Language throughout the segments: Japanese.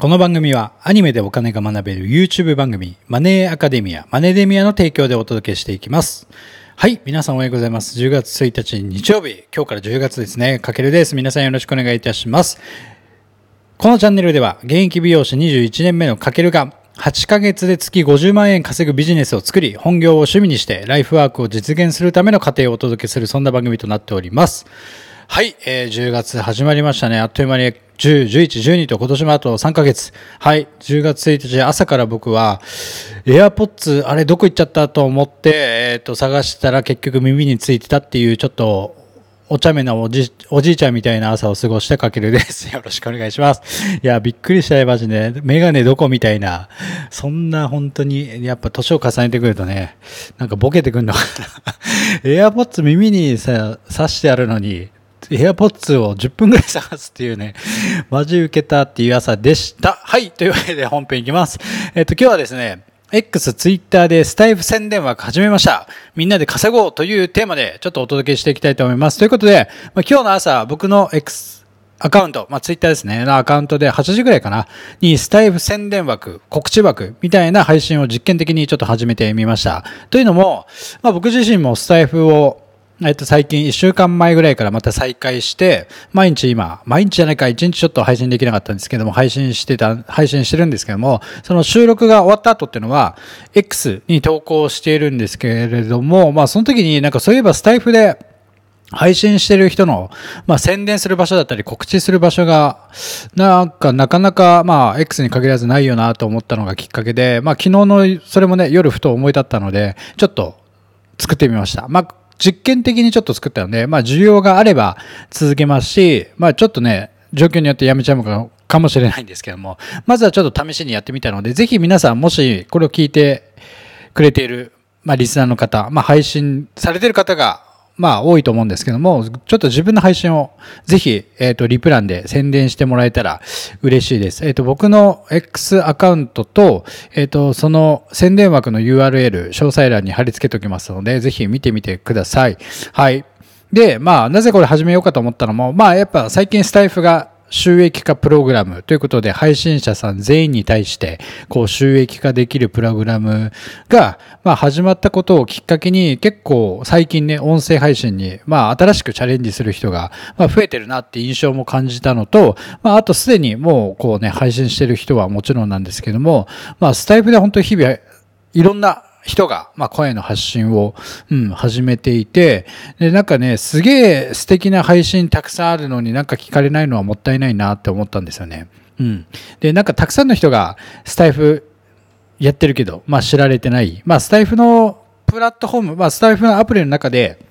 この番組はアニメでお金が学べる YouTube 番組マネーアカデミア、マネデミアの提供でお届けしていきます。はい、皆さんおはようございます。10月1日日曜日、今日から10月ですね。かけるです。皆さんよろしくお願いいたします。このチャンネルでは現役美容師21年目のかけるが8ヶ月で月50万円稼ぐビジネスを作り、本業を趣味にしてライフワークを実現するための過程をお届けするそんな番組となっております。はい、えー、10月始まりましたね。あっという間に10、11、12と今年もあと3ヶ月。はい、10月1日朝から僕は、エアポッツ、あれどこ行っちゃったと思って、えっ、と、探したら結局耳についてたっていうちょっと、お茶目なおじ、おじいちゃんみたいな朝を過ごしたかけるです。よろしくお願いします。いや、びっくりしたよ、マジで。メガネどこみたいな。そんな本当に、やっぱ年を重ねてくるとね、なんかボケてくんのかな。エアポッツ耳にさ、刺してあるのに、エアポッツを10分ぐらい探すっていうね、マジ受けたっていう朝でした。はい。というわけで本編いきます。えっと、今日はですね、X、Twitter でスタイフ宣伝枠始めました。みんなで稼ごうというテーマでちょっとお届けしていきたいと思います。ということで、まあ、今日の朝、僕の X アカウント、まあ、Twitter ですね、のアカウントで8時ぐらいかな、にスタイフ宣伝枠、告知枠みたいな配信を実験的にちょっと始めてみました。というのも、まあ、僕自身もスタイフをえっと、最近1週間前ぐらいからまた再開して、毎日今、毎日じゃないか、1日ちょっと配信できなかったんですけども、配信してた、配信してるんですけども、その収録が終わった後っていうのは、X に投稿しているんですけれども、まあその時になんかそういえばスタイフで、配信してる人の、まあ、宣伝する場所だったり告知する場所が、なんかなかなか、まあ、X に限らずないよなと思ったのがきっかけで、まあ、昨日の、それもね、夜ふと思い立ったので、ちょっと作ってみました。まあ、実験的にちょっと作ったので、まあ、需要があれば続けますし、まあ、ちょっとね、状況によってやめちゃうのかもしれないんですけども、まずはちょっと試しにやってみたので、ぜひ皆さんもしこれを聞いてくれている、まあ、リスナーの方、まあ、配信されている方が、まあ多いと思うんですけども、ちょっと自分の配信をぜひ、えっ、と、リプランで宣伝してもらえたら嬉しいです。えっ、と、僕の X アカウントと、えっ、と、その宣伝枠の URL、詳細欄に貼り付けておきますので、ぜひ見てみてください。はい。で、まあ、なぜこれ始めようかと思ったのも、まあ、やっぱ最近スタイフが収益化プログラムということで配信者さん全員に対してこう収益化できるプログラムがまあ始まったことをきっかけに結構最近ね音声配信にまあ新しくチャレンジする人がまあ増えてるなって印象も感じたのとまああとすでにもうこうね配信してる人はもちろんなんですけどもまあスタイフで本当に日々いろんな人が、まあ、声の発信を、うん、始めていて、で、なんかね、すげえ素敵な配信たくさんあるのになんか聞かれないのはもったいないなって思ったんですよね。うん。で、なんかたくさんの人がスタイフやってるけど、まあ知られてない。まあスタイフのプラットフォーム、まあスタイフのアプリの中で、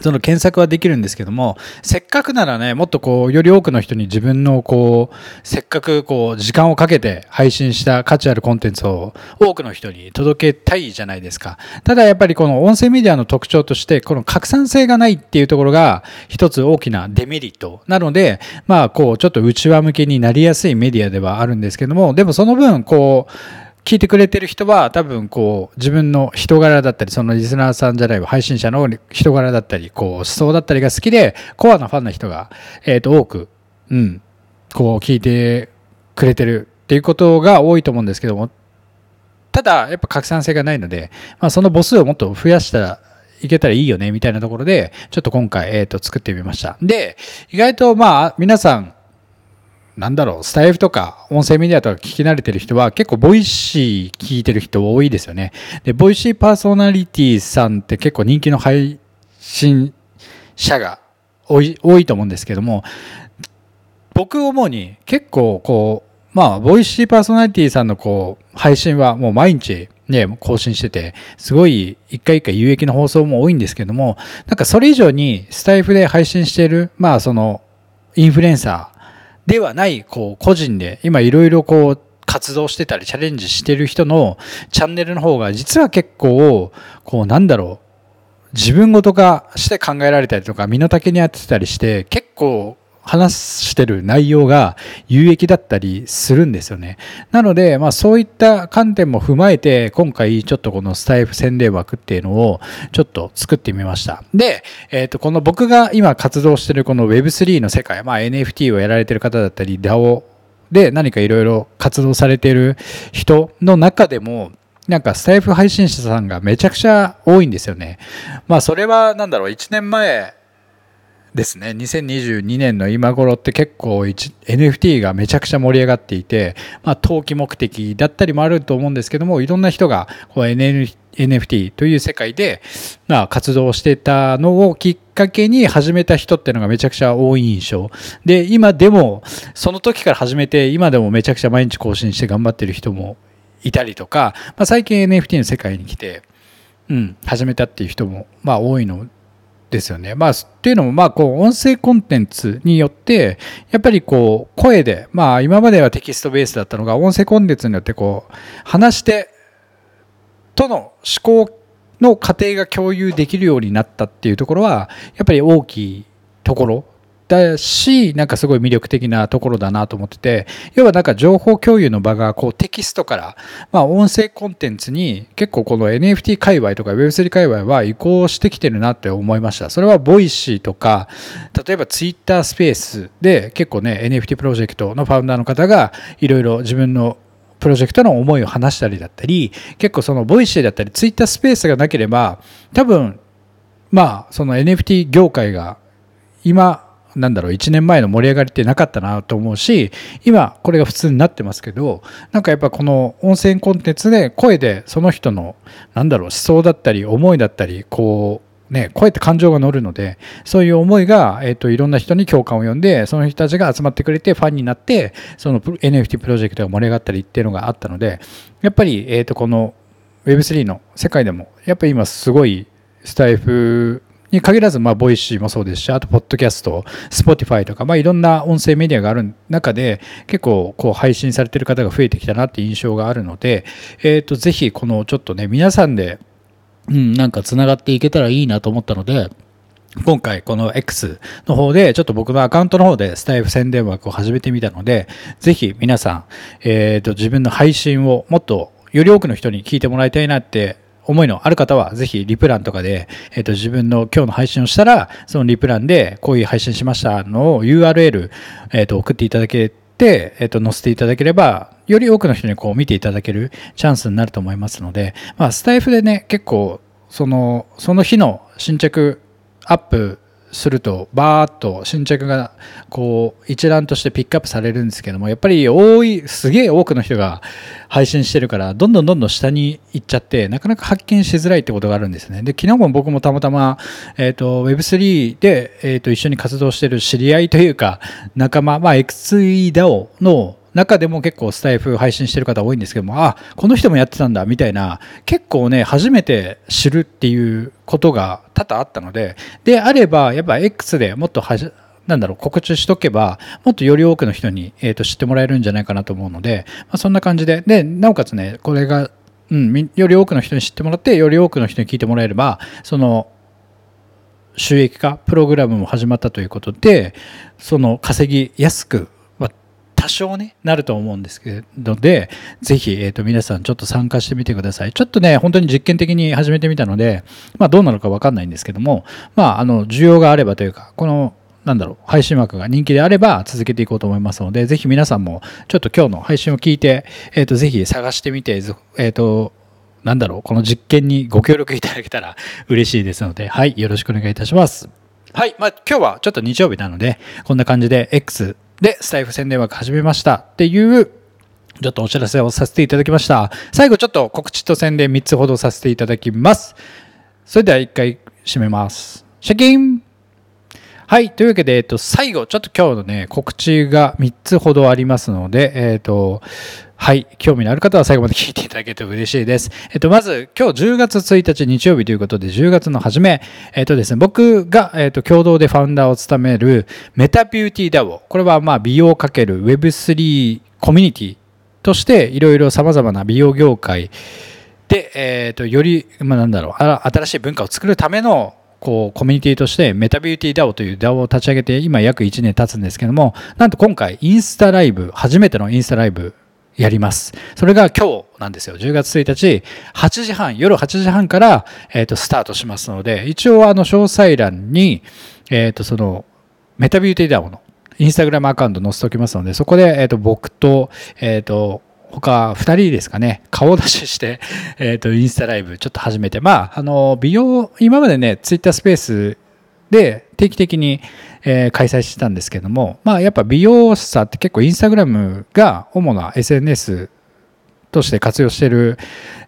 その検索はできるんですけども、せっかくならね、もっとこう、より多くの人に自分のこう、せっかくこう、時間をかけて配信した価値あるコンテンツを多くの人に届けたいじゃないですか。ただやっぱりこの音声メディアの特徴として、この拡散性がないっていうところが一つ大きなデメリットなので、まあこう、ちょっと内輪向けになりやすいメディアではあるんですけども、でもその分、こう、聞いてくれてる人は多分こう自分の人柄だったりそのリスナーさんじゃない配信者の人柄だったりこう思想だったりが好きでコアなファンの人がえと多くうんこう聞いてくれてるっていうことが多いと思うんですけども。ただやっぱ拡散性がないのでまあその母数をもっと増やしたらいけたらいいよねみたいなところでちょっと今回えと作ってみました。で意外とまあ皆さんなんだろう、スタエフとか音声メディアとか聞き慣れてる人は結構 Voicy 聞いてる人多いですよね。で、 Voicy パーソナリティさんって結構人気の配信者が多い多いと思うんですけども、僕思うに結構こう、まあ、ボイシーパーソナリティさんのこう、配信はもう毎日ね、更新してて、すごい一回一回有益な放送も多いんですけども、なんかそれ以上にスタイフで配信している、まあその、インフルエンサー、ではない、こう、個人で、今いろいろこう、活動してたり、チャレンジしてる人のチャンネルの方が、実は結構、こう、なんだろう、自分ごと化して考えられたりとか、身の丈に合ってたりして、結構、話してる内容が有益だったりするんですよね。なので、まあそういった観点も踏まえて、今回ちょっとこのスタイフ宣伝枠っていうのをちょっと作ってみました。で、えっ、と、この僕が今活動してるこの Web3 の世界、まあ NFT をやられてる方だったり、DAO で何かいろいろ活動されてる人の中でも、なんかスタイフ配信者さんがめちゃくちゃ多いんですよね。まあそれはなんだろう、1年前ですね。2022年の今頃って結構 NFT がめちゃくちゃ盛り上がっていて、まあ投機目的だったりもあると思うんですけども、いろんな人がこう NFT という世界で、まあ、活動してたのをきっかけに始めた人っていうのがめちゃくちゃ多い印象。で、今でも、その時から始めて、今でもめちゃくちゃ毎日更新して頑張ってる人もいたりとか、まあ、最近 NFT の世界に来て、うん、始めたっていう人も、まあ、多いのですよね。まあ、っていうのも、まあ、こう、音声コンテンツによって、やっぱりこう、声で、まあ、今まではテキストベースだったのが、音声コンテンツによって、こう、話して、との思考の過程が共有できるようになったっていうところは、やっぱり大きいところだし、なんかすごい魅力的なところだなと思ってて、要はなんか情報共有の場がこうテキストから、まあ音声コンテンツに結構この NFT 界隈とか Web3 界隈は移行してきてるなって思いました。それは Voicy とか、例えば Twitter スペースで結構ね、NFT プロジェクトの founder の方がいろいろ自分のプロジェクトの思いを話したりだったり、結構その Voicy だったり、ツイッタースペースがなければ、多分、まあ、その NFT 業界が今なんだろう、1年前の盛り上がりってなかったなと思うし、今これが普通になってますけど、なんかやっぱこの音声コンテンツで声でその人の、なんだろう、思想だったり思いだったり、こう、ね、声って感情が乗るので、そういう思いが、えっ、ー、と、いろんな人に共感を呼んで、その人たちが集まってくれて、ファンになって、その NFT プロジェクトが盛り上がったりっていうのがあったので、やっぱり、えっ、ー、と、この Web3 の世界でも、やっぱり今すごいスタエフに限らず、まあ、 Voicy もそうですし、あと、ポッドキャスト、 Spotify とか、まあ、いろんな音声メディアがある中で、結構、こう、配信されてる方が増えてきたなって印象があるので、えっ、ー、と、ぜひ、この、ちょっとね、皆さんで、うん、なんか繋がっていけたらいいなと思ったので、今回この X の方でちょっと僕のアカウントの方でスタエフ宣伝枠を始めてみたので、ぜひ皆さん、えっ、ー、と自分の配信をもっとより多くの人に聞いてもらいたいなって思いのある方は、ぜひリプランとかで、えっ、ー、と、自分の今日の配信をしたら、そのリプランで、こういう配信しましたのを URL、えっ、ー、と、送っていただけて、えっ、ー、と、載せていただければ、より多くの人にこう見ていただけるチャンスになると思いますので、まあ、スタイフでね、結構、その、その日の新着アップするとバーッと新着がこう一覧としてピックアップされるんですけどもやっぱり多いすげえ多くの人が配信してるからどんどんどんどん下に行っちゃってなかなか発見しづらいってことがあるんですね。で昨日も僕もたまたま、えーと、Web3 で、えーと、一緒に活動してる知り合いというか仲間、まあ、X3DAO の中でも結構スタイフ配信してる方多いんですけども、あ、この人もやってたんだ、みたいな、結構ね、初めて知るっていうことが多々あったので、であれば、やっぱ X でもっとはじ、なんだろう、告知しとけば、もっとより多くの人に、えー、と知ってもらえるんじゃないかなと思うので、まあ、そんな感じで、で、なおかつね、これが、うん、より多くの人に知ってもらって、より多くの人に聞いてもらえれば、その、収益化プログラムも始まったということで、その稼ぎやすく多少ね、なると思うんですけどで、ぜひ、えっ、ー、と、皆さんちょっと参加してみてください。ちょっとね、本当に実験的に始めてみたので、まあどうなのかわかんないんですけども、まああの、需要があればというか、この、なんだろう、配信枠が人気であれば続けていこうと思いますので、ぜひ皆さんもちょっと今日の配信を聞いて、えっ、ー、と、ぜひ探してみて、えっ、ー、と、なんだろう、この実験にご協力いただけたら 嬉しいですので、はい、よろしくお願いいたします。はい、まあ今日はちょっと日曜日なので、こんな感じで X で、スタイフ宣伝枠始めましたっていう、ちょっとお知らせをさせていただきました。最後ちょっと告知と宣伝3つほどさせていただきます。それでは1回締めます。シャキンはい。というわけで、えっと、最後、ちょっと今日のね、告知が3つほどありますので、えっと、はい。興味のある方は最後まで聞いていただけると嬉しいです。えっと、まず、今日10月1日日曜日ということで、10月の初め、えっとですね、僕が、えっと、共同でファウンダーを務めるメタビューティーダオ。これは、まあ、美容かける Web3 コミュニティとして、いろいろ様々な美容業界で、えっと、より、まあ、なんだろう、新しい文化を作るための、こう、コミュニティとしてメタビューティー DAO という DAO を立ち上げて今約1年経つんですけども、なんと今回インスタライブ、初めてのインスタライブやります。それが今日なんですよ。10月1日、8時半、夜8時半から、えっ、ー、と、スタートしますので、一応あの、詳細欄に、えっ、ー、と、その、メタビューティーダウの、インスタグラムアカウント載せておきますので、そこで、えっ、と、僕と、えっ、と、他2人ですかね、顔出しして、えっ、と、インスタライブちょっと始めて、まあ、あの、美容、今までね、ツイッタースペースで定期的に、え、開催してたんですけども、まあ、やっぱ美容師さんって結構インスタグラムが主な SNS として活用してる、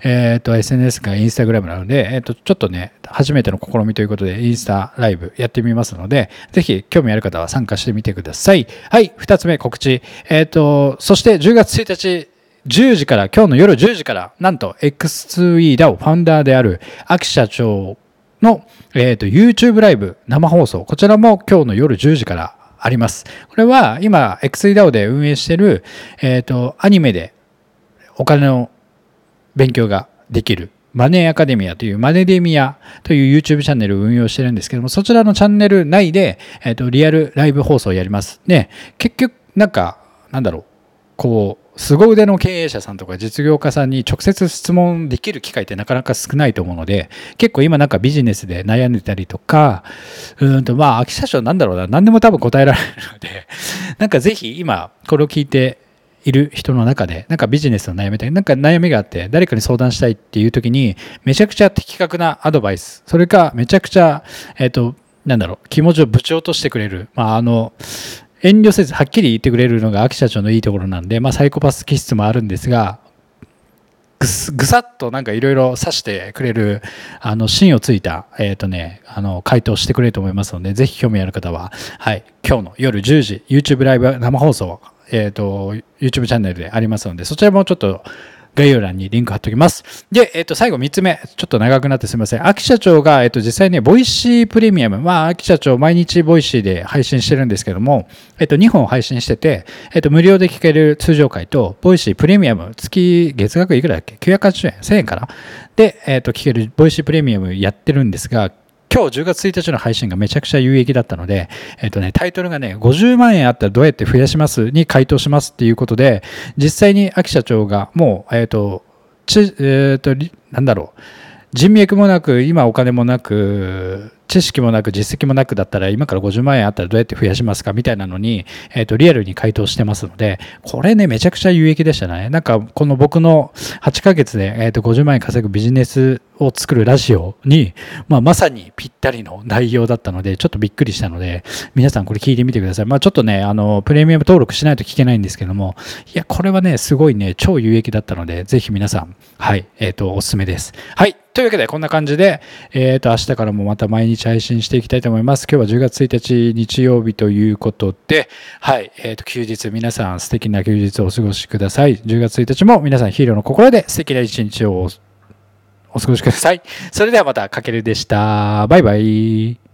えっ、と、SNS がインスタグラムなので、えっ、と、ちょっとね、初めての試みということで、インスタライブやってみますので、ぜひ興味ある方は参加してみてください。はい、二つ目告知。えっ、と、そして10月1日、10時から、今日の夜10時から、なんと X2EDAO ファウンダーである秋社長の、えっ、と、YouTube ライブ生放送。こちらも今日の夜10時からあります。これは今 XEDAO で運営してる、えっ、と、アニメでお金の勉強ができるマネーアカデミアというマネデミアという YouTube チャンネルを運用してるんですけども、そちらのチャンネル内で、えっ、ー、と、リアルライブ放送をやります。ね、結局、なんか、なんだろう、こう、凄腕の経営者さんとか実業家さんに直接質問できる機会ってなかなか少ないと思うので、結構今なんかビジネスで悩んでたりとか、うんとまあ、秋社長なんだろうな、何でも多分答えられるので、なんかぜひ今、これを聞いて、いる人の中で、なんかビジネスの悩みで、なんか悩みがあって、誰かに相談したいっていう時に、めちゃくちゃ的確なアドバイス、それか、めちゃくちゃ、えっ、と、なんだろう、気持ちを部長としてくれる、まあ、あの、遠慮せずはっきり言ってくれるのが秋社長のいいところなんで、まあ、サイコパス気質もあるんですが、ぐぐさっとなんかいろいろ刺してくれる、あの、芯をついた、え、ー、とね、あの、回答してくれると思いますので、ぜひ興味ある方は、はい、今日の夜10時、YouTube ライブ生放送、え、ー、と、YouTube チャンネルでありますので、そちらもちょっと概要欄にリンク貼っておきます。で、えっ、ー、と、最後3つ目。ちょっと長くなってすみません。秋社長が、えっ、ー、と、実際ね、 Voicy プレミアム。まあ、秋社長毎日 Voicy で配信してるんですけども、えっ、と、2本配信してて、えっ、と、無料で聞ける通常回と、 Voicy プレミアム、月、月額いくらだっけ ?980 円 ?1000 円かな？で、えっ、と、聞ける Voicy プレミアムやってるんですが、今日10月1日の配信がめちゃくちゃ有益だったので、えっとね、タイトルがね、50万円あったらどうやって増やしますに回答しますっていうことで、実際に秋社長がもう、えっと、ち、えっと、なんだろう、人脈もなく、今お金もなく、知識もなく実績もなくだったら今から50万円あったらどうやって増やしますかみたいなのに、えっ、ー、と、リアルに回答してますので、これね、めちゃくちゃ有益でしたね。なんか、この僕の8ヶ月で、えっ、ー、と、50万円稼ぐビジネスを作るラジオに、まあ、まさにぴったりの内容だったので、ちょっとびっくりしたので、皆さんこれ聞いてみてください。まあ、ちょっとね、あの、プレミアム登録しないと聞けないんですけども、いや、これはね、すごいね、超有益だったので、ぜひ皆さん、はい、えっ、ー、と、おすすめです。はい。というわけで、こんな感じで、えっ、ー、と、明日からもまた毎日配信していきたいと思います。今日は10月1日日曜日ということで、はい、えっ、ー、と、休日、皆さん素敵な休日をお過ごしください。10月1日も皆さんヒーローの心で素敵な一日をお過ごしください。それではまた、かけるでした。バイバイ。